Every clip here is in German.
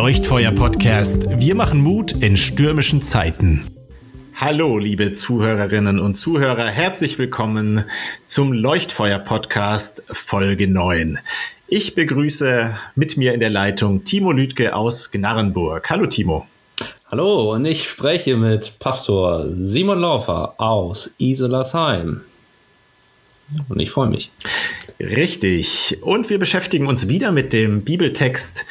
Leuchtfeuer-Podcast. Wir machen Mut in stürmischen Zeiten. Hallo, liebe Zuhörerinnen und Zuhörer. Herzlich willkommen zum Leuchtfeuer-Podcast Folge 9. Ich begrüße mit mir in der Leitung Timo Lüdke aus Gnarrenburg. Hallo, Timo. Hallo, und ich spreche mit Pastor Simon Laufer aus Iselasheim. Und ich freue mich. Richtig. Und wir beschäftigen uns wieder mit dem Bibeltext,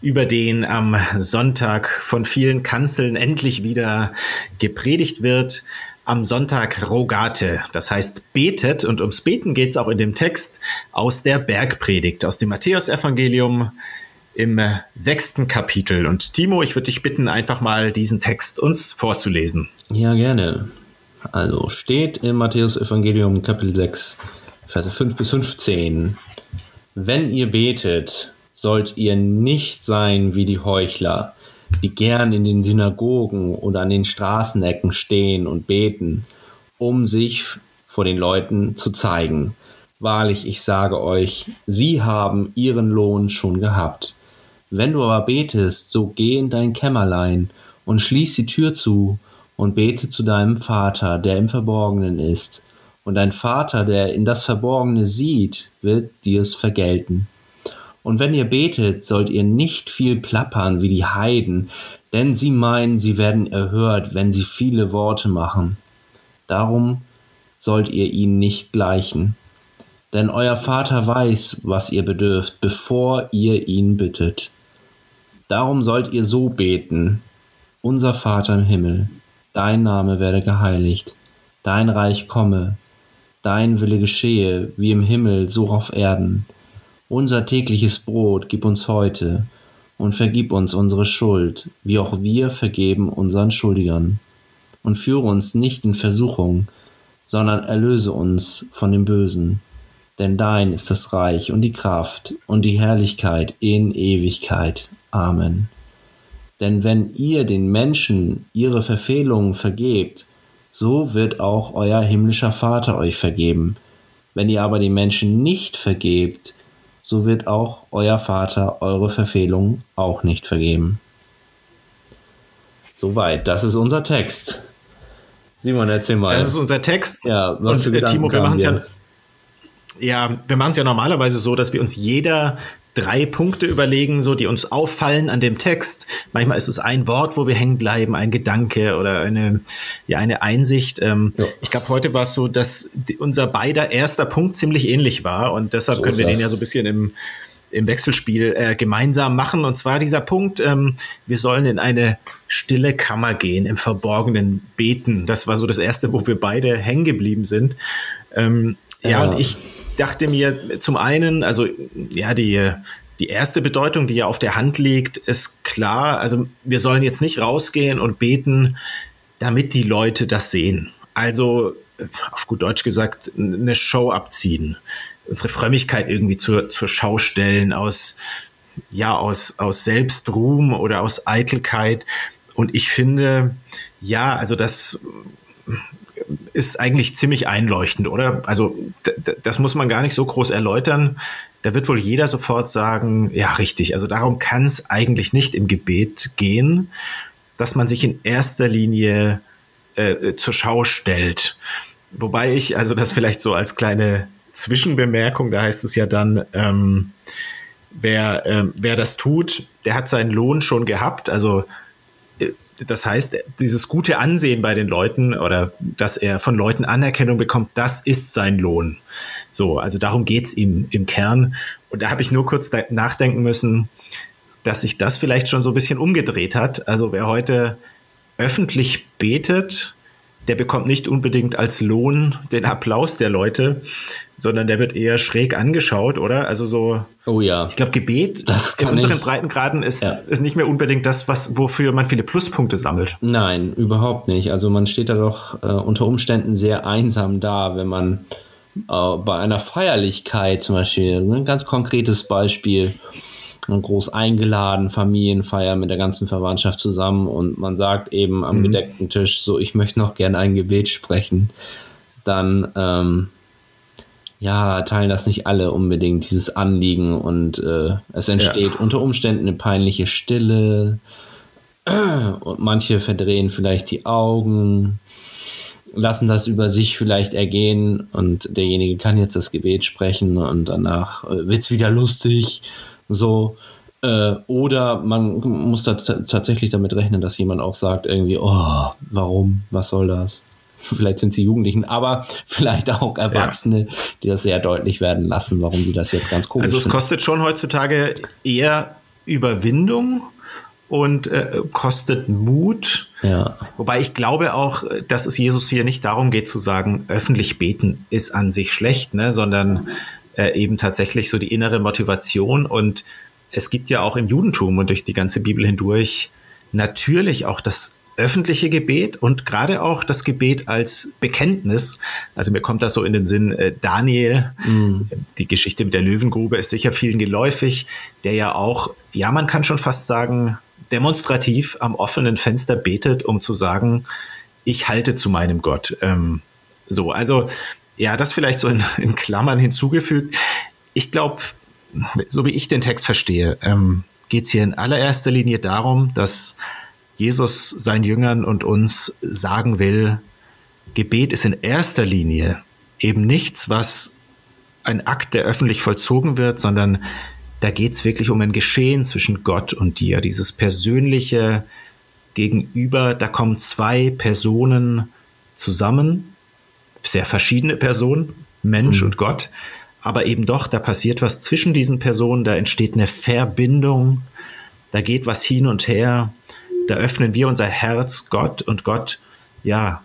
über den am Sonntag von vielen Kanzeln endlich wieder gepredigt wird. Am Sonntag Rogate, das heißt betet. Und ums Beten geht es auch in dem Text aus der Bergpredigt, aus dem Matthäusevangelium im sechsten Kapitel. Und Timo, ich würde dich bitten, einfach mal diesen Text uns vorzulesen. Ja, gerne. Also steht im Matthäusevangelium Kapitel 6, Verse 5 bis 15. Wenn ihr betet, sollt ihr nicht sein wie die Heuchler, die gern in den Synagogen oder an den Straßenecken stehen und beten, um sich vor den Leuten zu zeigen. Wahrlich, ich sage euch, sie haben ihren Lohn schon gehabt. Wenn du aber betest, so geh in dein Kämmerlein und schließ die Tür zu und bete zu deinem Vater, der im Verborgenen ist. Und dein Vater, der in das Verborgene sieht, wird dir's vergelten. Und wenn ihr betet, sollt ihr nicht viel plappern wie die Heiden, denn sie meinen, sie werden erhört, wenn sie viele Worte machen. Darum sollt ihr ihnen nicht gleichen. Denn euer Vater weiß, was ihr bedürft, bevor ihr ihn bittet. Darum sollt ihr so beten. Unser Vater im Himmel, dein Name werde geheiligt, dein Reich komme, dein Wille geschehe, wie im Himmel, so auf Erden. Unser tägliches Brot gib uns heute und vergib uns unsere Schuld, wie auch wir vergeben unseren Schuldigern. Und führe uns nicht in Versuchung, sondern erlöse uns von dem Bösen. Denn dein ist das Reich und die Kraft und die Herrlichkeit in Ewigkeit. Amen. Denn wenn ihr den Menschen ihre Verfehlungen vergebt, so wird auch euer himmlischer Vater euch vergeben. Wenn ihr aber den Menschen nicht vergebt, so wird auch euer Vater eure Verfehlungen auch nicht vergeben. Soweit, das ist unser Text. Simon, erzähl mal. Das ist unser Text. Ja, was Und, für äh, Gedanken Timo, wir machen es ja, ja, wir machen es ja normalerweise so, dass wir uns jeder drei Punkte überlegen, so die uns auffallen an dem Text. Manchmal ist es ein Wort, wo wir hängen bleiben, ein Gedanke oder eine, ja, eine Einsicht. Ähm, ja. Ich glaube, heute war es so, dass unser beider erster Punkt ziemlich ähnlich war und deshalb so können wir das. den ja so ein bisschen im, im Wechselspiel äh, gemeinsam machen. Und zwar dieser Punkt, ähm, wir sollen in eine stille Kammer gehen, im Verborgenen beten. Das war so das erste, wo wir beide hängen geblieben sind. Ähm, ja, ja, und ich dachte mir zum einen, also ja, die, die erste Bedeutung, die ja auf der Hand liegt, ist klar. Also wir sollen jetzt nicht rausgehen und beten, damit die Leute das sehen. Also auf gut Deutsch gesagt, eine Show abziehen, unsere Frömmigkeit irgendwie zur, zur Schau stellen aus, ja, aus, aus Selbstruhm oder aus Eitelkeit. Und ich finde, ja, also das ist eigentlich ziemlich einleuchtend, oder? Also das muss man gar nicht so groß erläutern. Da wird wohl jeder sofort sagen, ja, richtig. Also darum kann es eigentlich nicht im Gebet gehen, dass man sich in erster Linie äh, zur Schau stellt. Wobei ich, also das vielleicht so als kleine Zwischenbemerkung, da heißt es ja dann, ähm, wer, äh, wer das tut, der hat seinen Lohn schon gehabt. Also das heißt, dieses gute Ansehen bei den Leuten oder dass er von Leuten Anerkennung bekommt, das ist sein Lohn. So, also darum geht's ihm im Kern. Und da habe ich nur kurz nachdenken müssen, dass sich das vielleicht schon so ein bisschen umgedreht hat. Also wer heute öffentlich betet, der bekommt nicht unbedingt als Lohn den Applaus der Leute, sondern der wird eher schräg angeschaut, oder? Also so. Oh ja. Ich glaube, Gebet das in unseren ich. Breitengraden ist, ja. ist nicht mehr unbedingt das, was, wofür man viele Pluspunkte sammelt. Nein, überhaupt nicht. Also man steht da doch äh, unter Umständen sehr einsam da, wenn man äh, bei einer Feierlichkeit zum Beispiel, ein ganz konkretes Beispiel, groß eingeladen, Familienfeier mit der ganzen Verwandtschaft zusammen und man sagt eben am mhm. gedeckten Tisch so, ich möchte noch gerne ein Gebet sprechen, dann, ähm, ja, teilen das nicht alle unbedingt, dieses Anliegen und äh, es entsteht ja. unter Umständen eine peinliche Stille und manche verdrehen vielleicht die Augen, lassen das über sich vielleicht ergehen und derjenige kann jetzt das Gebet sprechen und danach äh, wird es wieder lustig, so. Äh, oder man muss da tatsächlich damit rechnen, dass jemand auch sagt irgendwie, oh, warum, was soll das? Vielleicht sind sie Jugendlichen, aber vielleicht auch Erwachsene, ja. die das sehr deutlich werden lassen, warum sie das jetzt ganz komisch Also es finden. kostet schon heutzutage eher Überwindung und äh, kostet Mut. Ja. Wobei ich glaube auch, dass es Jesus hier nicht darum geht zu sagen, öffentlich beten ist an sich schlecht, ne, sondern äh, eben tatsächlich so die innere Motivation. Und es gibt ja auch im Judentum und durch die ganze Bibel hindurch natürlich auch das öffentliche Gebet und gerade auch das Gebet als Bekenntnis. Also mir kommt das so in den Sinn, äh, Daniel, mm. die Geschichte mit der Löwengrube ist sicher vielen geläufig, der ja auch, ja, man kann schon fast sagen, demonstrativ am offenen Fenster betet, um zu sagen, ich halte zu meinem Gott. Ähm, so, also ja, das vielleicht so in, in Klammern hinzugefügt. Ich glaube, so wie ich den Text verstehe, ähm, geht es hier in allererster Linie darum, dass Jesus seinen Jüngern und uns sagen will, Gebet ist in erster Linie eben nichts, was ein Akt, der öffentlich vollzogen wird, sondern da geht es wirklich um ein Geschehen zwischen Gott und dir, dieses persönliche Gegenüber. Da kommen zwei Personen zusammen, sehr verschiedene Personen, Mensch mhm. und Gott, aber eben doch, da passiert was zwischen diesen Personen, da entsteht eine Verbindung, da geht was hin und her da öffnen wir unser Herz Gott und Gott, ja,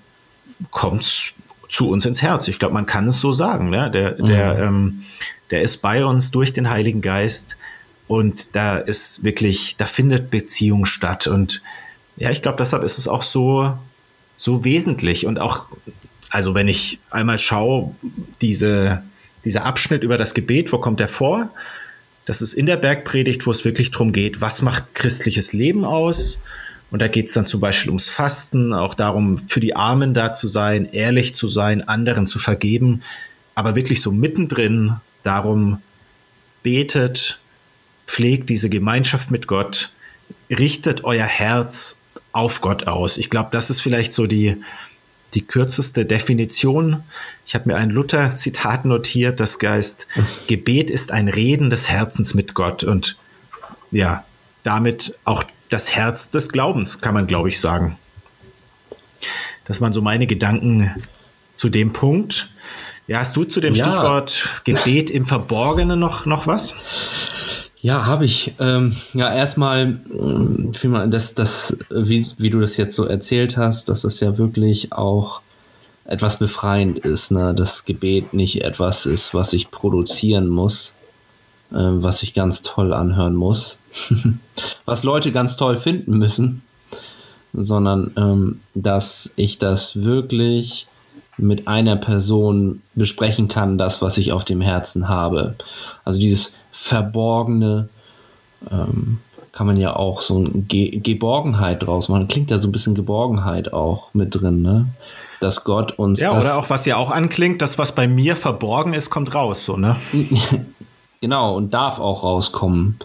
kommt zu uns ins Herz. Ich glaube, man kann es so sagen. Ne? Der, mhm. der, ähm, der ist bei uns durch den Heiligen Geist und da ist wirklich, da findet Beziehung statt. Und ja, ich glaube, deshalb ist es auch so, so wesentlich. Und auch, also wenn ich einmal schaue, diese, dieser Abschnitt über das Gebet, wo kommt der vor? Das ist in der Bergpredigt, wo es wirklich darum geht, was macht christliches Leben aus? Und da geht es dann zum Beispiel ums Fasten, auch darum, für die Armen da zu sein, ehrlich zu sein, anderen zu vergeben. Aber wirklich so mittendrin darum, betet, pflegt diese Gemeinschaft mit Gott, richtet euer Herz auf Gott aus. Ich glaube, das ist vielleicht so die, die kürzeste Definition. Ich habe mir ein Luther-Zitat notiert, das Geist, Gebet ist ein Reden des Herzens mit Gott und ja, damit auch das Herz des Glaubens, kann man, glaube ich, sagen. Das waren so meine Gedanken zu dem Punkt. Ja, hast du zu dem ja. Stichwort Gebet im Verborgenen noch, noch was? Ja, habe ich. Ähm, ja, erstmal, äh, das, das, wie, wie du das jetzt so erzählt hast, dass das ja wirklich auch etwas befreiend ist, ne? dass Gebet nicht etwas ist, was ich produzieren muss, äh, was sich ganz toll anhören muss, was Leute ganz toll finden müssen, sondern ähm, dass ich das wirklich mit einer Person besprechen kann, das, was ich auf dem Herzen habe. Also dieses Verborgene ähm, kann man ja auch so ein Ge Geborgenheit draus machen. Klingt ja so ein bisschen Geborgenheit auch mit drin, ne? Dass Gott uns. Ja, oder auch was ja auch anklingt, das, was bei mir verborgen ist, kommt raus, so, ne? genau, und darf auch rauskommen.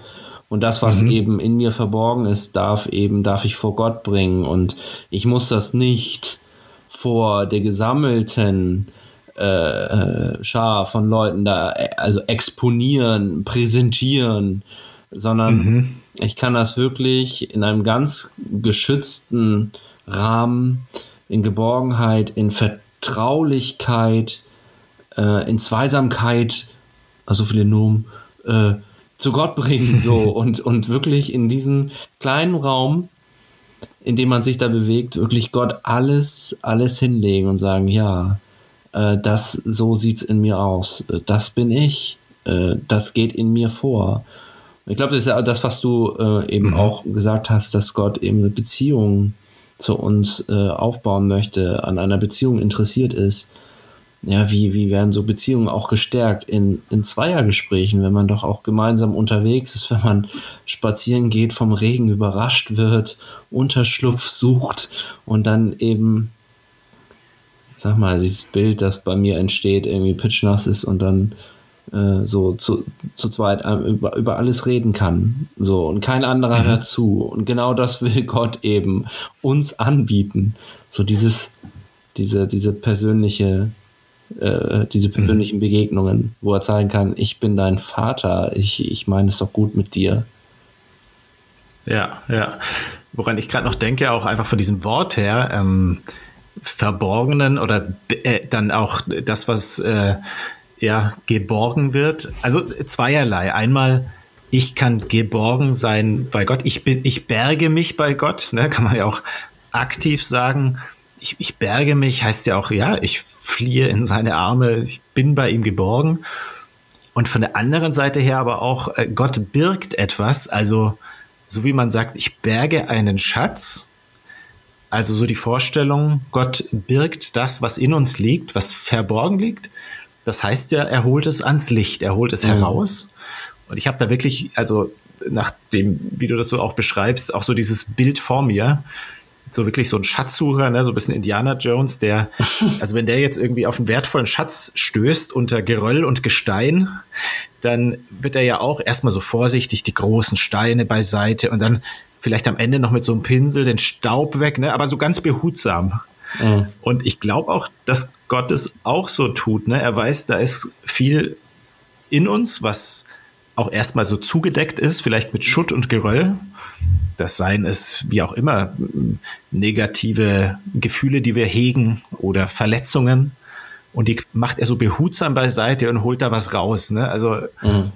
Und das, was mhm. eben in mir verborgen ist, darf eben, darf ich vor Gott bringen. Und ich muss das nicht vor der gesammelten äh, äh Schar von Leuten da, also exponieren, präsentieren, sondern mhm. ich kann das wirklich in einem ganz geschützten Rahmen, in Geborgenheit, in Vertraulichkeit, äh, in Zweisamkeit, also viele Nomen, äh, zu Gott bringen so und, und wirklich in diesem kleinen Raum, in dem man sich da bewegt, wirklich Gott alles, alles hinlegen und sagen, ja, äh, das, so sieht's in mir aus, äh, das bin ich, äh, das geht in mir vor. Ich glaube, das ist ja das, was du äh, eben mhm. auch gesagt hast, dass Gott eben eine Beziehung zu uns äh, aufbauen möchte, an einer Beziehung interessiert ist ja, wie, wie werden so Beziehungen auch gestärkt in, in Zweiergesprächen, wenn man doch auch gemeinsam unterwegs ist, wenn man spazieren geht, vom Regen überrascht wird, Unterschlupf sucht und dann eben sag mal, dieses Bild, das bei mir entsteht, irgendwie pitchnass ist und dann äh, so zu, zu zweit äh, über, über alles reden kann. So, und kein anderer mhm. hört zu. Und genau das will Gott eben uns anbieten. So dieses, diese, diese persönliche, äh, diese persönlichen mhm. Begegnungen, wo er zeigen kann, ich bin dein Vater, ich, ich meine es doch gut mit dir. Ja, ja. Woran ich gerade noch denke, auch einfach von diesem Wort her, ähm, Verborgenen oder äh, dann auch das, was äh, ja, geborgen wird. Also zweierlei. Einmal, ich kann geborgen sein bei Gott. Ich, bin, ich berge mich bei Gott. Ne? Kann man ja auch aktiv sagen. Ich, ich berge mich heißt ja auch, ja, ich fliehe in seine Arme. Ich bin bei ihm geborgen. Und von der anderen Seite her aber auch, äh, Gott birgt etwas. Also, so wie man sagt, ich berge einen Schatz. Also so die Vorstellung, Gott birgt das, was in uns liegt, was verborgen liegt. Das heißt ja, er holt es ans Licht, er holt es mhm. heraus. Und ich habe da wirklich, also nach dem, wie du das so auch beschreibst, auch so dieses Bild vor mir, so wirklich so ein Schatzsucher, ne, so ein bisschen Indiana Jones, der, also wenn der jetzt irgendwie auf einen wertvollen Schatz stößt unter Geröll und Gestein, dann wird er ja auch erstmal so vorsichtig die großen Steine beiseite und dann vielleicht am Ende noch mit so einem Pinsel den Staub weg, ne, aber so ganz behutsam. Mhm. Und ich glaube auch, dass Gott es auch so tut. Ne? Er weiß, da ist viel in uns, was auch erstmal so zugedeckt ist, vielleicht mit Schutt und Geröll. Das seien es, wie auch immer, negative Gefühle, die wir hegen oder Verletzungen. Und die macht er so behutsam beiseite und holt da was raus. Ne? Also mhm.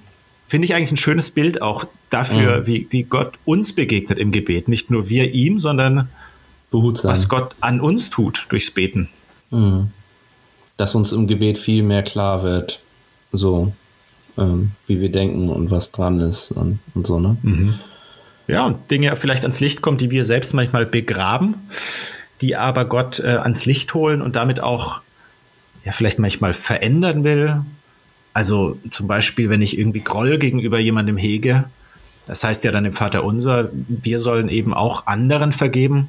Finde ich eigentlich ein schönes Bild auch dafür, mhm. wie, wie Gott uns begegnet im Gebet. Nicht nur wir ihm, sondern Behutsam. was Gott an uns tut durchs Beten. Mhm. Dass uns im Gebet viel mehr klar wird, so ähm, wie wir denken und was dran ist und, und so, ne? Mhm. Ja, und Dinge vielleicht ans Licht kommen, die wir selbst manchmal begraben, die aber Gott äh, ans Licht holen und damit auch ja vielleicht manchmal verändern will. Also zum Beispiel, wenn ich irgendwie Groll gegenüber jemandem hege, das heißt ja dann im Vater unser, wir sollen eben auch anderen vergeben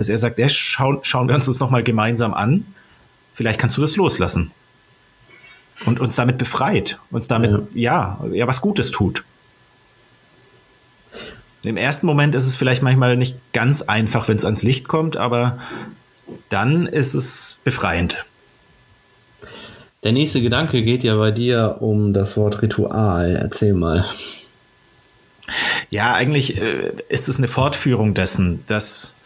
dass er sagt, ja, schauen, schauen wir uns das nochmal gemeinsam an. Vielleicht kannst du das loslassen. Und uns damit befreit, uns damit, ja, ja, ja was Gutes tut. Im ersten Moment ist es vielleicht manchmal nicht ganz einfach, wenn es ans Licht kommt, aber dann ist es befreiend. Der nächste Gedanke geht ja bei dir um das Wort Ritual. Erzähl mal. Ja, eigentlich äh, ist es eine Fortführung dessen, dass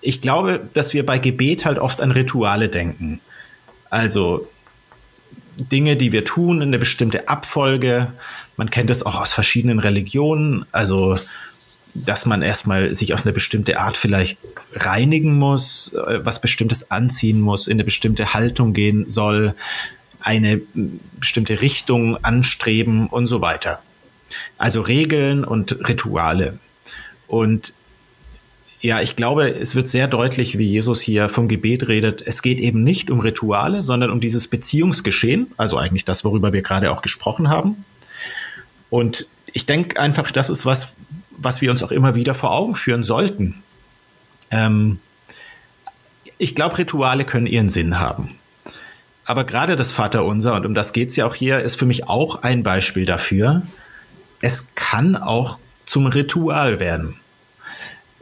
ich glaube, dass wir bei Gebet halt oft an Rituale denken. Also Dinge, die wir tun, in eine bestimmte Abfolge. Man kennt es auch aus verschiedenen Religionen. Also, dass man erstmal sich auf eine bestimmte Art vielleicht reinigen muss, äh, was Bestimmtes anziehen muss, in eine bestimmte Haltung gehen soll, eine bestimmte Richtung anstreben und so weiter. Also Regeln und Rituale. Und ja, ich glaube, es wird sehr deutlich, wie Jesus hier vom Gebet redet. Es geht eben nicht um Rituale, sondern um dieses Beziehungsgeschehen, also eigentlich das, worüber wir gerade auch gesprochen haben. Und ich denke einfach, das ist was, was wir uns auch immer wieder vor Augen führen sollten. Ähm, ich glaube, Rituale können ihren Sinn haben. Aber gerade das Vaterunser, und um das geht es ja auch hier, ist für mich auch ein Beispiel dafür. Es kann auch zum Ritual werden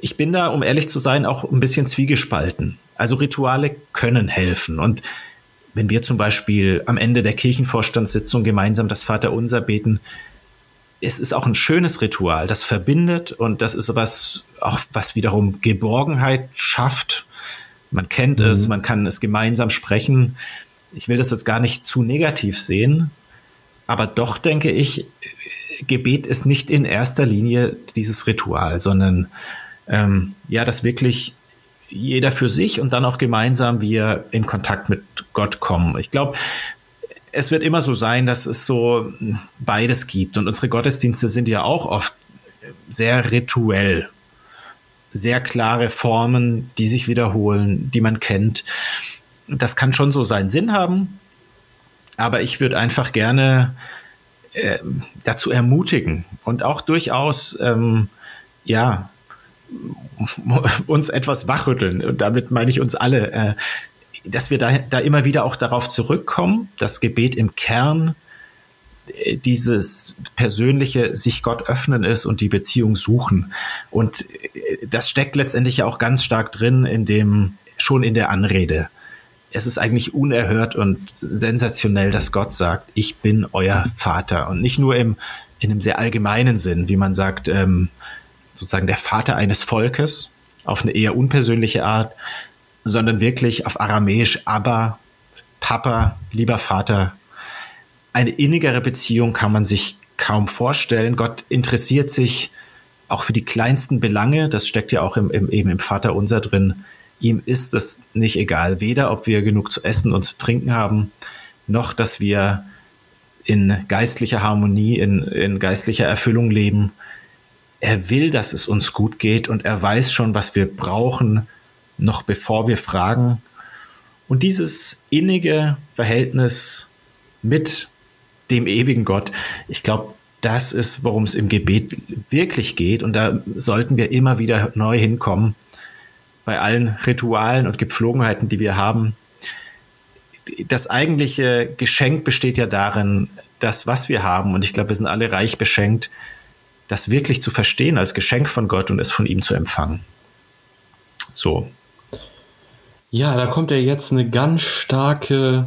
ich bin da, um ehrlich zu sein, auch ein bisschen zwiegespalten. Also Rituale können helfen. Und wenn wir zum Beispiel am Ende der Kirchenvorstandssitzung gemeinsam das Vaterunser beten, es ist auch ein schönes Ritual, das verbindet und das ist was, auch was wiederum Geborgenheit schafft. Man kennt mhm. es, man kann es gemeinsam sprechen. Ich will das jetzt gar nicht zu negativ sehen, aber doch denke ich, Gebet ist nicht in erster Linie dieses Ritual, sondern ähm, ja, dass wirklich jeder für sich und dann auch gemeinsam wir in Kontakt mit Gott kommen. Ich glaube, es wird immer so sein, dass es so beides gibt. Und unsere Gottesdienste sind ja auch oft sehr rituell. Sehr klare Formen, die sich wiederholen, die man kennt. Das kann schon so seinen Sinn haben. Aber ich würde einfach gerne äh, dazu ermutigen und auch durchaus, ähm, ja, uns etwas wachrütteln. Und damit meine ich uns alle. Äh, dass wir da, da immer wieder auch darauf zurückkommen, dass Gebet im Kern äh, dieses persönliche sich Gott öffnen ist und die Beziehung suchen. Und äh, das steckt letztendlich ja auch ganz stark drin in dem, schon in der Anrede. Es ist eigentlich unerhört und sensationell, dass Gott sagt, ich bin euer Vater. Und nicht nur im, in einem sehr allgemeinen Sinn, wie man sagt, ähm, sozusagen der Vater eines Volkes, auf eine eher unpersönliche Art, sondern wirklich auf Aramäisch Abba, Papa, lieber Vater. Eine innigere Beziehung kann man sich kaum vorstellen. Gott interessiert sich auch für die kleinsten Belange. Das steckt ja auch im, im, eben im Vater unser drin. Ihm ist es nicht egal, weder ob wir genug zu essen und zu trinken haben, noch dass wir in geistlicher Harmonie, in, in geistlicher Erfüllung leben. Er will, dass es uns gut geht und er weiß schon, was wir brauchen, noch bevor wir fragen. Und dieses innige Verhältnis mit dem ewigen Gott, ich glaube, das ist, worum es im Gebet wirklich geht. Und da sollten wir immer wieder neu hinkommen. Bei allen Ritualen und Gepflogenheiten, die wir haben. Das eigentliche Geschenk besteht ja darin, das, was wir haben, und ich glaube, wir sind alle reich beschenkt, das wirklich zu verstehen als Geschenk von Gott und es von ihm zu empfangen. So, ja, da kommt ja jetzt eine ganz starke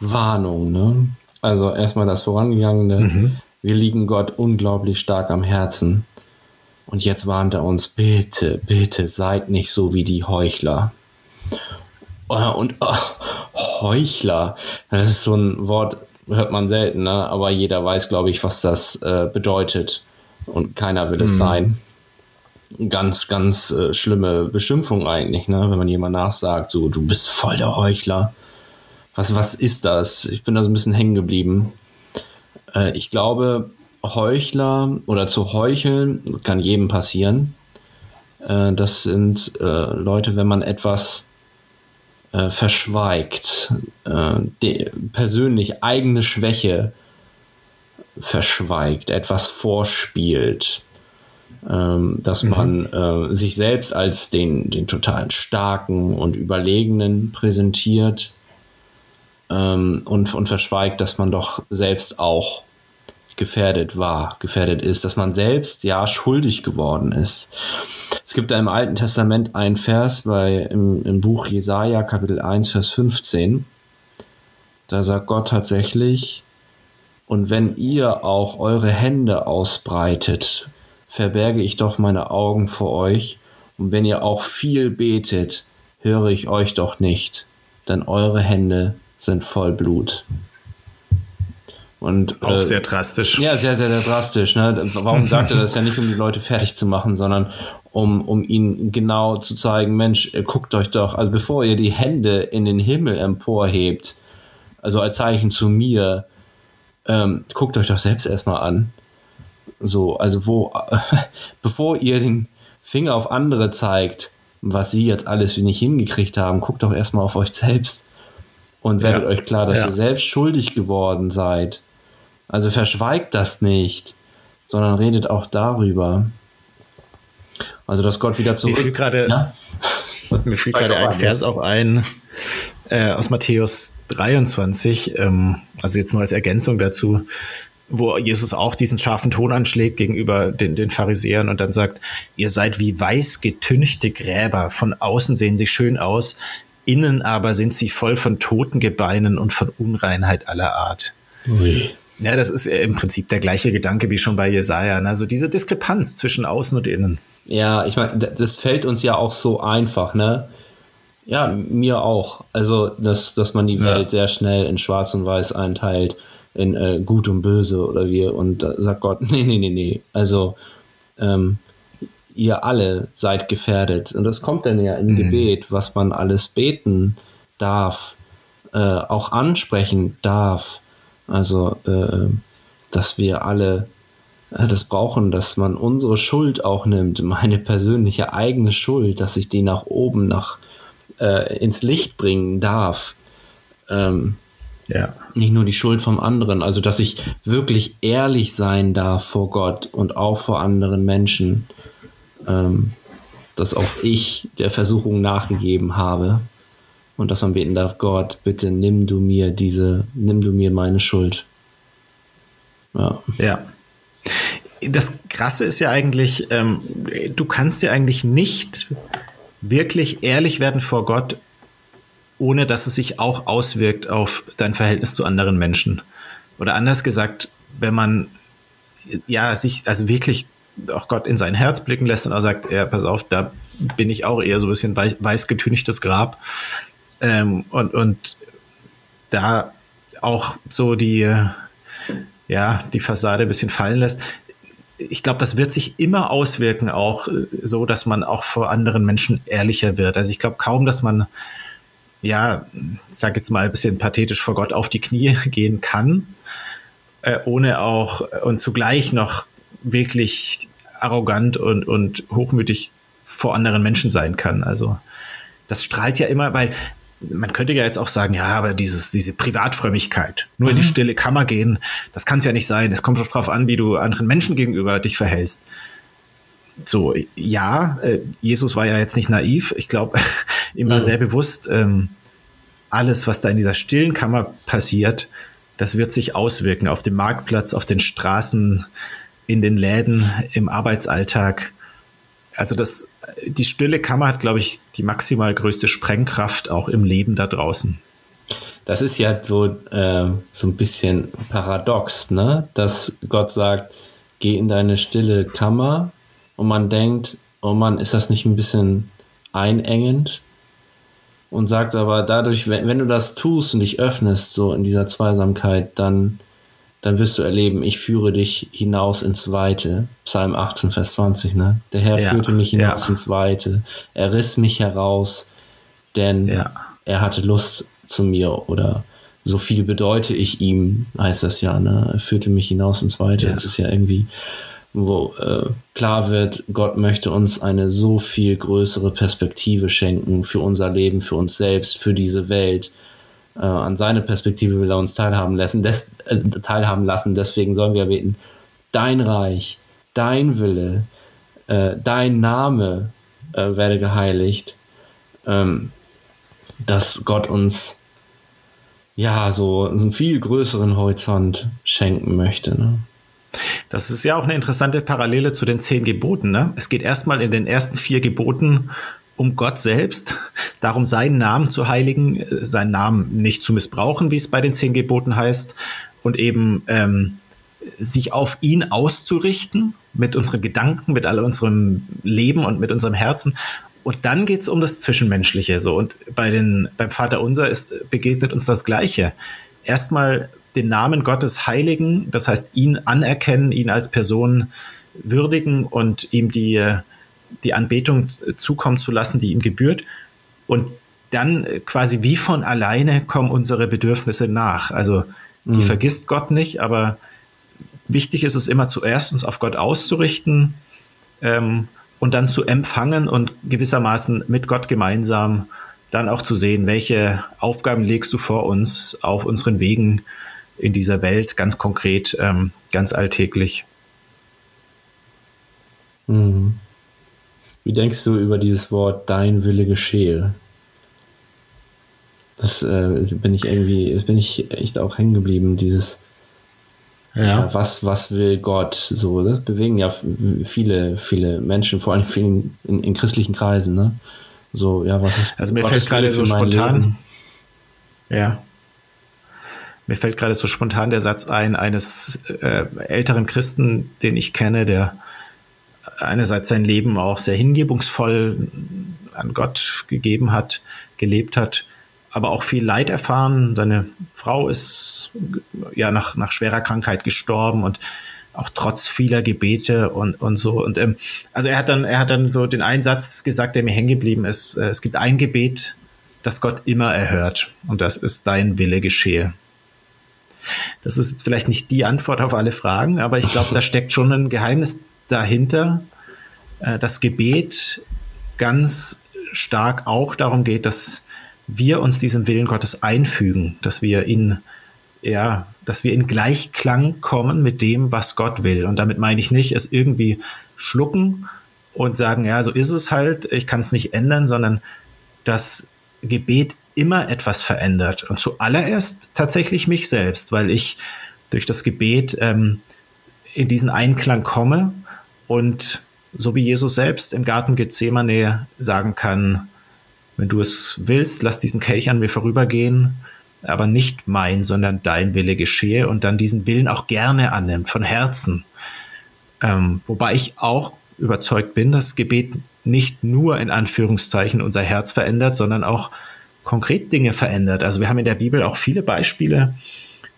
Warnung. Ne? Also erstmal das vorangegangene. Mhm. Wir liegen Gott unglaublich stark am Herzen. Und jetzt warnt er uns, bitte, bitte seid nicht so wie die Heuchler. Oh, und oh, Heuchler, das ist so ein Wort, hört man selten, ne? aber jeder weiß, glaube ich, was das äh, bedeutet. Und keiner will es mhm. sein ganz, ganz äh, schlimme Beschimpfung eigentlich, ne? wenn man jemand nachsagt, so, du bist voll der Heuchler. Was, was ist das? Ich bin da so ein bisschen hängen geblieben. Äh, ich glaube, Heuchler oder zu heucheln kann jedem passieren. Äh, das sind äh, Leute, wenn man etwas äh, verschweigt, äh, persönlich eigene Schwäche verschweigt, etwas vorspielt ähm, dass mhm. man äh, sich selbst als den, den totalen Starken und Überlegenen präsentiert ähm, und, und verschweigt, dass man doch selbst auch gefährdet war, gefährdet ist, dass man selbst ja schuldig geworden ist. Es gibt da im Alten Testament einen Vers bei, im, im Buch Jesaja, Kapitel 1, Vers 15. Da sagt Gott tatsächlich, und wenn ihr auch eure Hände ausbreitet verberge ich doch meine Augen vor euch, und wenn ihr auch viel betet, höre ich euch doch nicht, denn eure Hände sind voll Blut. Und, auch äh, sehr drastisch. Ja, sehr, sehr, sehr drastisch. Ne? Warum sagt er das ja nicht, um die Leute fertig zu machen, sondern um, um ihnen genau zu zeigen, Mensch, guckt euch doch, also bevor ihr die Hände in den Himmel emporhebt, also als Zeichen zu mir, ähm, guckt euch doch selbst erstmal an. So, also wo, bevor ihr den Finger auf andere zeigt, was sie jetzt alles nicht hingekriegt haben, guckt doch erstmal auf euch selbst und werdet ja. euch klar, dass ja. ihr selbst schuldig geworden seid. Also verschweigt das nicht, sondern redet auch darüber. Also, dass Gott wieder zurück. Mir fiel gerade ja? mir fiel gerade ein Vers auch ein äh, aus Matthäus 23, ähm, also jetzt nur als Ergänzung dazu wo Jesus auch diesen scharfen Ton anschlägt gegenüber den, den Pharisäern und dann sagt, ihr seid wie weiß getünchte Gräber, von außen sehen sie schön aus, innen aber sind sie voll von toten Gebeinen und von Unreinheit aller Art. Ui. Ja, das ist im Prinzip der gleiche Gedanke wie schon bei Jesaja. Also diese Diskrepanz zwischen außen und innen. Ja, ich meine, das fällt uns ja auch so einfach, ne? Ja, mir auch. Also, dass, dass man die Welt ja. sehr schnell in Schwarz und Weiß einteilt in äh, Gut und Böse oder wie. Und da sagt Gott, nee, nee, nee, nee. Also ähm, ihr alle seid gefährdet. Und das kommt dann ja im mhm. Gebet, was man alles beten darf, äh, auch ansprechen darf. Also, äh, dass wir alle äh, das brauchen, dass man unsere Schuld auch nimmt, meine persönliche eigene Schuld, dass ich die nach oben, nach äh, ins Licht bringen darf. Ähm, ja. Nicht nur die Schuld vom anderen. Also, dass ich wirklich ehrlich sein darf vor Gott und auch vor anderen Menschen. Ähm, dass auch ich der Versuchung nachgegeben habe. Und dass man beten darf, Gott, bitte nimm du mir diese, nimm du mir meine Schuld. Ja. Ja. Das Krasse ist ja eigentlich, ähm, du kannst ja eigentlich nicht wirklich ehrlich werden vor Gott, ohne dass es sich auch auswirkt auf dein Verhältnis zu anderen Menschen. Oder anders gesagt, wenn man ja sich also wirklich auch Gott in sein Herz blicken lässt und auch sagt, ja, pass auf, da bin ich auch eher so ein bisschen weiß, weißgetünchtes Grab. Ähm, und, und da auch so die, ja, die Fassade ein bisschen fallen lässt. Ich glaube, das wird sich immer auswirken, auch so, dass man auch vor anderen Menschen ehrlicher wird. Also ich glaube kaum, dass man ja, ich sag jetzt mal ein bisschen pathetisch vor Gott auf die Knie gehen kann, äh, ohne auch äh, und zugleich noch wirklich arrogant und, und hochmütig vor anderen Menschen sein kann. Also das strahlt ja immer, weil man könnte ja jetzt auch sagen, ja, aber dieses, diese Privatfrömmigkeit, nur mhm. in die mhm. stille Kammer gehen, das kann es ja nicht sein. Es kommt doch darauf an, wie du anderen Menschen gegenüber dich verhältst. So, ja, äh, Jesus war ja jetzt nicht naiv. Ich glaube, ihm war mhm. sehr bewusst, ähm, alles, was da in dieser stillen Kammer passiert, das wird sich auswirken auf dem Marktplatz, auf den Straßen, in den Läden, im Arbeitsalltag. Also das, die stille Kammer hat, glaube ich, die maximal größte Sprengkraft auch im Leben da draußen. Das ist ja so, äh, so ein bisschen paradox, ne? dass Gott sagt, geh in deine stille Kammer und man denkt, oh Mann, ist das nicht ein bisschen einengend? Und sagt aber dadurch, wenn, wenn du das tust und dich öffnest, so in dieser Zweisamkeit, dann, dann wirst du erleben, ich führe dich hinaus ins Weite. Psalm 18, Vers 20, ne? Der Herr ja, führte mich hinaus ja. ins Weite. Er riss mich heraus, denn ja. er hatte Lust zu mir oder so viel bedeute ich ihm, heißt das ja, ne? Er führte mich hinaus ins Weite. Das ist ja irgendwie wo äh, klar wird, Gott möchte uns eine so viel größere Perspektive schenken für unser Leben, für uns selbst, für diese Welt. Äh, an seine Perspektive will er uns teilhaben lassen, des, äh, teilhaben lassen. Deswegen sollen wir beten, dein Reich, dein Wille, äh, dein Name äh, werde geheiligt. Ähm, dass Gott uns ja so einen viel größeren Horizont schenken möchte. Ne? Das ist ja auch eine interessante Parallele zu den zehn Geboten. Ne? Es geht erstmal in den ersten vier Geboten um Gott selbst, darum seinen Namen zu heiligen, seinen Namen nicht zu missbrauchen, wie es bei den zehn Geboten heißt, und eben ähm, sich auf ihn auszurichten mit unseren Gedanken, mit all unserem Leben und mit unserem Herzen. Und dann geht es um das Zwischenmenschliche. So. Und bei den, beim Vater Unser ist, begegnet uns das Gleiche. Erstmal den Namen Gottes heiligen, das heißt ihn anerkennen, ihn als Person würdigen und ihm die, die Anbetung zukommen zu lassen, die ihm gebührt. Und dann quasi wie von alleine kommen unsere Bedürfnisse nach. Also die mhm. vergisst Gott nicht, aber wichtig ist es immer zuerst, uns auf Gott auszurichten ähm, und dann zu empfangen und gewissermaßen mit Gott gemeinsam dann auch zu sehen, welche Aufgaben legst du vor uns auf unseren Wegen in dieser Welt ganz konkret, ähm, ganz alltäglich. Mhm. Wie denkst du über dieses Wort Dein Wille geschehe? Das äh, bin ich irgendwie, bin ich echt auch hängen geblieben, dieses ja. ja. was, was will Gott? So, das bewegen ja viele, viele Menschen, vor allem vielen in, in christlichen Kreisen, ne? So, ja, was ist. Also mir Gottes fällt gerade so spontan. Leben? Ja. Mir fällt gerade so spontan der Satz ein eines äh, älteren Christen, den ich kenne, der einerseits sein Leben auch sehr hingebungsvoll an Gott gegeben hat, gelebt hat, aber auch viel Leid erfahren. Seine Frau ist ja nach, nach schwerer Krankheit gestorben und auch trotz vieler Gebete und, und so. Und ähm, also er hat dann, er hat dann so den einen Satz gesagt, der mir hängen geblieben ist. Äh, es gibt ein Gebet, das Gott immer erhört. Und das ist dein Wille geschehe. Das ist jetzt vielleicht nicht die Antwort auf alle Fragen, aber ich glaube, da steckt schon ein Geheimnis dahinter. Äh, das Gebet ganz stark auch darum geht, dass wir uns diesem Willen Gottes einfügen, dass wir in ja, dass wir in Gleichklang kommen mit dem, was Gott will. Und damit meine ich nicht, es irgendwie schlucken und sagen, ja, so ist es halt, ich kann es nicht ändern, sondern das Gebet immer etwas verändert. Und zuallererst tatsächlich mich selbst, weil ich durch das Gebet ähm, in diesen Einklang komme und so wie Jesus selbst im Garten Gethsemane sagen kann, wenn du es willst, lass diesen Kelch an mir vorübergehen, aber nicht mein, sondern dein Wille geschehe und dann diesen Willen auch gerne annimmt, von Herzen. Ähm, wobei ich auch überzeugt bin, dass Gebet nicht nur in Anführungszeichen unser Herz verändert, sondern auch konkret Dinge verändert. Also wir haben in der Bibel auch viele Beispiele.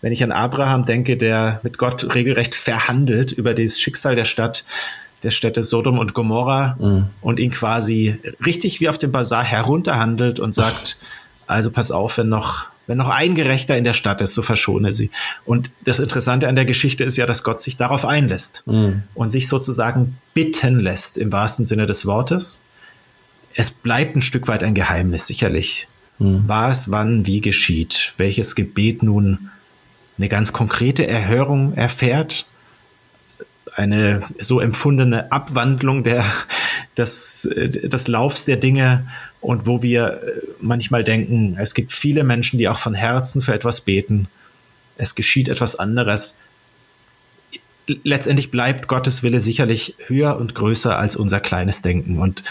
Wenn ich an Abraham denke, der mit Gott regelrecht verhandelt über das Schicksal der Stadt, der Städte Sodom und Gomorra mhm. und ihn quasi richtig wie auf dem Bazar herunterhandelt und sagt, also pass auf, wenn noch, wenn noch ein Gerechter in der Stadt ist, so verschone sie. Und das Interessante an der Geschichte ist ja, dass Gott sich darauf einlässt mhm. und sich sozusagen bitten lässt im wahrsten Sinne des Wortes. Es bleibt ein Stück weit ein Geheimnis, sicherlich. Mhm. Was, wann, wie geschieht, welches Gebet nun eine ganz konkrete Erhörung erfährt eine so empfundene Abwandlung der, des, des Laufs der Dinge und wo wir manchmal denken, es gibt viele Menschen, die auch von Herzen für etwas beten. Es geschieht etwas anderes. Letztendlich bleibt Gottes Wille sicherlich höher und größer als unser kleines Denken. Und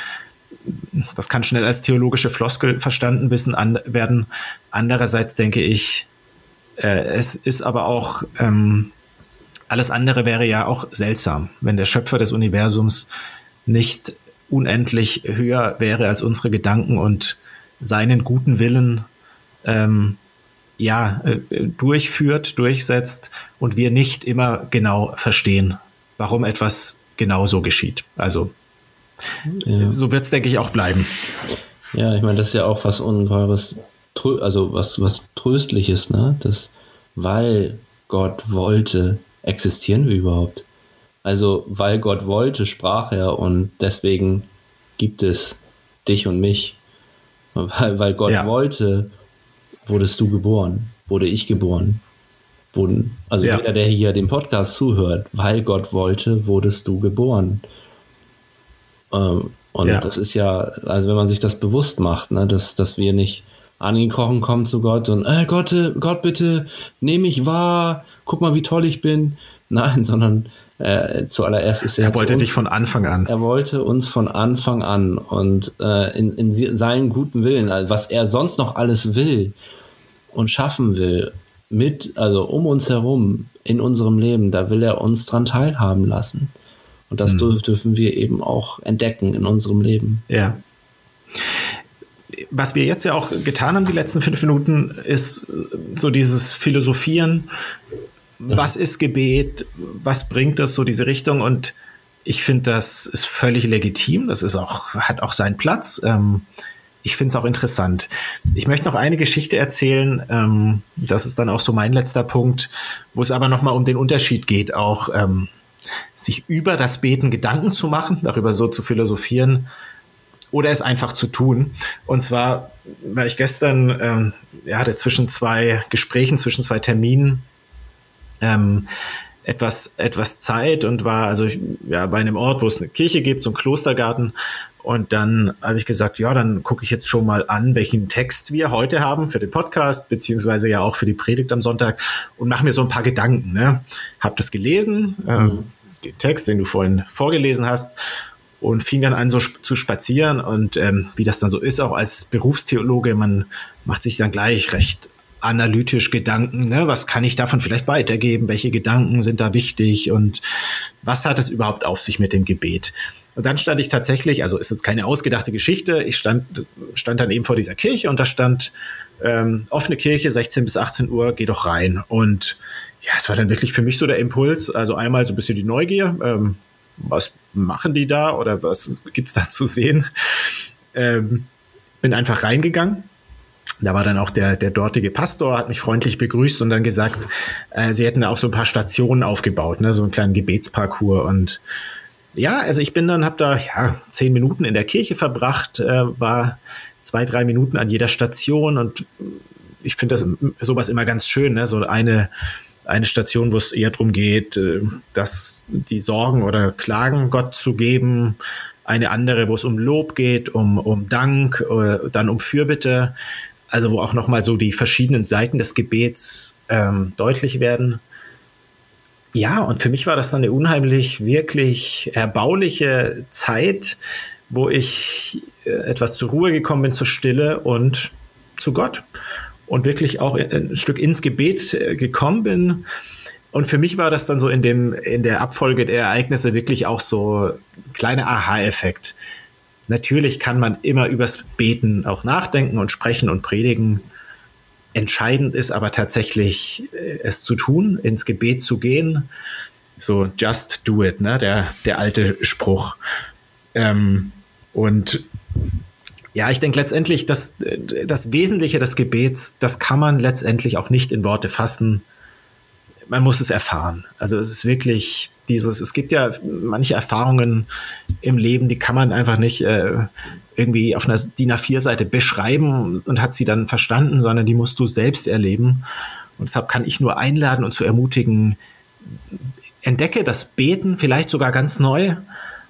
das kann schnell als theologische Floskel verstanden werden. Andererseits denke ich, äh, es ist aber auch ähm, alles andere wäre ja auch seltsam, wenn der Schöpfer des Universums nicht unendlich höher wäre als unsere Gedanken und seinen guten Willen ähm, ja äh, durchführt, durchsetzt und wir nicht immer genau verstehen, warum etwas genau so geschieht. Also ja. so wird es, denke ich, auch bleiben. Ja, ich meine, das ist ja auch was Ungeheures, also was, was Tröstliches, ne? Das, weil Gott wollte, existieren wir überhaupt? Also, weil Gott wollte, sprach er und deswegen gibt es dich und mich. Weil, weil Gott ja. wollte, wurdest du geboren, wurde ich geboren. Wurden, also ja. jeder, der hier den Podcast zuhört, weil Gott wollte, wurdest du geboren. Ähm, und ja. das ist ja, also wenn man sich das bewusst macht, ne, dass, dass wir nicht angekrochen kommen zu Gott und, äh, Gott, Gott, bitte, nehme mich wahr, guck mal, wie toll ich bin. Nein, sondern äh, zuallererst ist er. Er wollte uns, dich von Anfang an. Er wollte uns von Anfang an und äh, in, in seinen guten Willen, also was er sonst noch alles will und schaffen will, mit, also um uns herum in unserem Leben, da will er uns dran teilhaben lassen. Und das hm. dürfen wir eben auch entdecken in unserem Leben. Ja was wir jetzt ja auch getan haben, die letzten fünf Minuten, ist so dieses Philosophieren. Was ist Gebet? Was bringt das so diese Richtung? Und ich finde, das ist völlig legitim. Das ist auch, hat auch seinen Platz. Ähm, ich finde es auch interessant. Ich möchte noch eine Geschichte erzählen. Ähm, das ist dann auch so mein letzter Punkt, wo es aber nochmal um den Unterschied geht, auch ähm, sich über das Beten Gedanken zu machen, darüber so zu philosophieren oder es einfach zu tun. Und zwar war ich gestern, ähm, ja, hatte zwischen zwei Gesprächen, zwischen zwei Terminen ähm, etwas, etwas Zeit und war also ja, bei einem Ort, wo es eine Kirche gibt, so ein Klostergarten. Und dann habe ich gesagt, ja, dann gucke ich jetzt schon mal an, welchen Text wir heute haben für den Podcast, beziehungsweise ja auch für die Predigt am Sonntag und mache mir so ein paar Gedanken. Ne? Hab das gelesen, ähm, mhm. den Text, den du vorhin vorgelesen hast und fing dann an so zu spazieren und ähm, wie das dann so ist, auch als Berufstheologe, man macht sich dann gleich recht analytisch Gedanken, ne? was kann ich davon vielleicht weitergeben, welche Gedanken sind da wichtig und was hat es überhaupt auf sich mit dem Gebet. Und dann stand ich tatsächlich, also ist jetzt keine ausgedachte Geschichte, ich stand, stand dann eben vor dieser Kirche und da stand ähm, offene Kirche, 16 bis 18 Uhr, geh doch rein. Und ja, es war dann wirklich für mich so der Impuls, also einmal so ein bisschen die Neugier, ähm, was machen die da oder was gibt es da zu sehen? Ähm, bin einfach reingegangen. Da war dann auch der, der dortige Pastor, hat mich freundlich begrüßt und dann gesagt, äh, sie hätten da auch so ein paar Stationen aufgebaut, ne, so einen kleinen Gebetsparcours. Und ja, also ich bin dann, habe da ja zehn Minuten in der Kirche verbracht, äh, war zwei, drei Minuten an jeder Station und ich finde das sowas immer ganz schön, ne? so eine eine Station, wo es eher darum geht, äh, dass die Sorgen oder Klagen Gott zu geben, eine andere, wo es um Lob geht, um, um Dank, äh, dann um Fürbitte. also wo auch nochmal so die verschiedenen Seiten des Gebets ähm, deutlich werden. Ja, und für mich war das dann eine unheimlich, wirklich erbauliche Zeit, wo ich äh, etwas zur Ruhe gekommen bin, zur Stille und zu Gott und wirklich auch ein Stück ins Gebet äh, gekommen bin. Und für mich war das dann so in dem, in der Abfolge der Ereignisse wirklich auch so ein kleiner Aha-Effekt. Natürlich kann man immer übers Beten auch nachdenken und sprechen und predigen. Entscheidend ist aber tatsächlich, äh, es zu tun, ins Gebet zu gehen. So, just do it, ne? Der, der alte Spruch. Ähm, und ja, ich denke letztendlich, dass das Wesentliche des Gebets, das kann man letztendlich auch nicht in Worte fassen. Man muss es erfahren. Also es ist wirklich dieses, es gibt ja manche Erfahrungen im Leben, die kann man einfach nicht äh, irgendwie auf einer DIN A4-Seite beschreiben und hat sie dann verstanden, sondern die musst du selbst erleben. Und deshalb kann ich nur einladen und zu ermutigen, entdecke das Beten vielleicht sogar ganz neu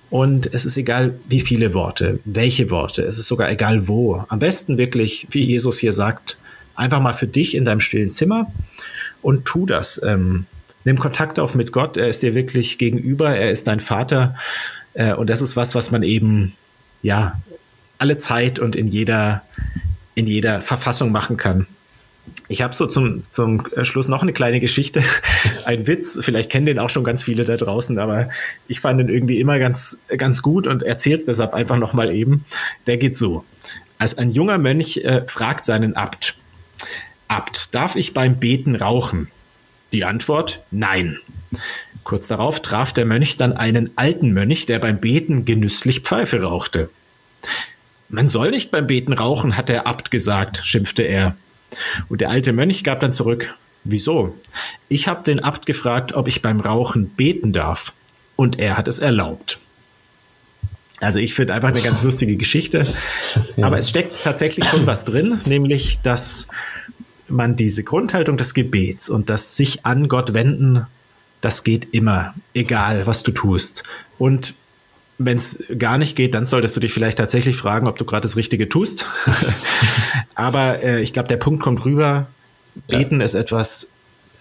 und es ist egal, wie viele Worte, welche Worte, es ist sogar egal wo. Am besten wirklich, wie Jesus hier sagt, einfach mal für dich in deinem stillen Zimmer und tu das. Ähm, nimm Kontakt auf mit Gott, er ist dir wirklich gegenüber, er ist dein Vater. Äh, und das ist was, was man eben, ja, alle Zeit und in jeder, in jeder Verfassung machen kann. Ich habe so zum, zum Schluss noch eine kleine Geschichte, ein Witz. Vielleicht kennen den auch schon ganz viele da draußen, aber ich fand den irgendwie immer ganz, ganz gut und erzähle es deshalb einfach noch mal eben. Der geht so. Als ein junger Mönch äh, fragt seinen Abt, Abt, darf ich beim Beten rauchen? Die Antwort, nein. Kurz darauf traf der Mönch dann einen alten Mönch, der beim Beten genüsslich Pfeife rauchte. Man soll nicht beim Beten rauchen, hat der Abt gesagt, schimpfte er. Und der alte Mönch gab dann zurück, wieso? Ich habe den Abt gefragt, ob ich beim Rauchen beten darf. Und er hat es erlaubt. Also ich finde einfach eine ganz lustige Geschichte. Aber es steckt tatsächlich schon was drin, nämlich dass man diese Grundhaltung des Gebets und das sich an Gott wenden, das geht immer, egal was du tust. Und wenn es gar nicht geht, dann solltest du dich vielleicht tatsächlich fragen, ob du gerade das Richtige tust. Aber äh, ich glaube, der Punkt kommt rüber. Beten ja. ist etwas,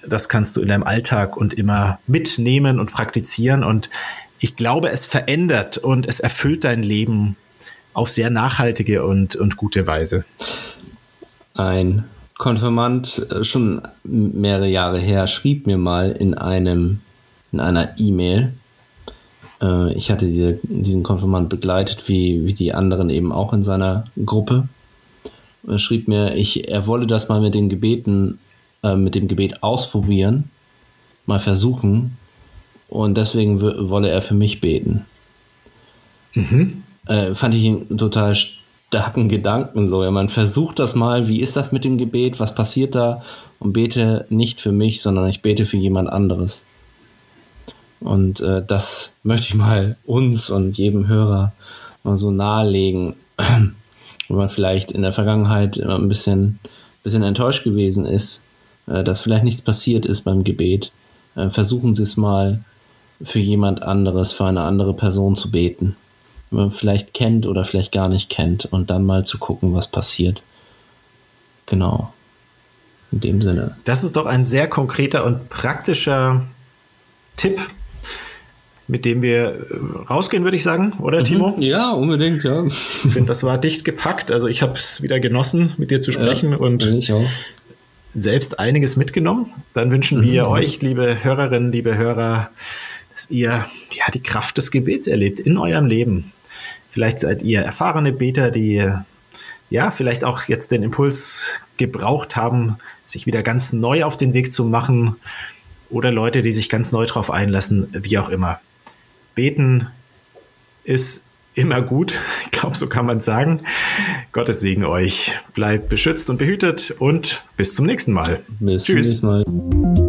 das kannst du in deinem Alltag und immer mitnehmen und praktizieren. Und ich glaube, es verändert und es erfüllt dein Leben auf sehr nachhaltige und, und gute Weise. Ein Konfirmand, äh, schon mehrere Jahre her, schrieb mir mal in einem, in einer E-Mail, äh, ich hatte diese, diesen Konfirmand begleitet, wie, wie die anderen eben auch in seiner Gruppe. Er schrieb mir, ich, er wolle das mal mit den Gebeten, äh, mit dem Gebet ausprobieren, mal versuchen. Und deswegen wolle er für mich beten. Mhm. Äh, fand ich ihn total starken Gedanken so. Ja, man versucht das mal, wie ist das mit dem Gebet, was passiert da? Und bete nicht für mich, sondern ich bete für jemand anderes. Und äh, das möchte ich mal uns und jedem Hörer mal so nahelegen, wenn man vielleicht in der Vergangenheit ein bisschen, bisschen enttäuscht gewesen ist, äh, dass vielleicht nichts passiert ist beim Gebet. Äh, versuchen Sie es mal für jemand anderes, für eine andere Person zu beten. Wenn man vielleicht kennt oder vielleicht gar nicht kennt und dann mal zu gucken, was passiert. Genau. In dem Sinne. Das ist doch ein sehr konkreter und praktischer Tipp, mit dem wir äh, rausgehen, würde ich sagen, oder mhm. Timo? Ja, unbedingt, ja. Ich finde, das war dicht gepackt. Also ich habe es wieder genossen, mit dir zu sprechen ja, und selbst einiges mitgenommen. Dann wünschen mhm. wir euch, liebe Hörerinnen, liebe Hörer, dass ihr ja die Kraft des Gebets erlebt in eurem Leben. Vielleicht seid ihr erfahrene Beter, die ja vielleicht auch jetzt den Impuls gebraucht haben, sich wieder ganz neu auf den Weg zu machen oder Leute, die sich ganz neu drauf einlassen, wie auch immer. Beten ist immer gut. Ich glaube, so kann man sagen. Gottes Segen euch. Bleibt beschützt und behütet und bis zum nächsten Mal. Bis Tschüss. zum nächsten Mal.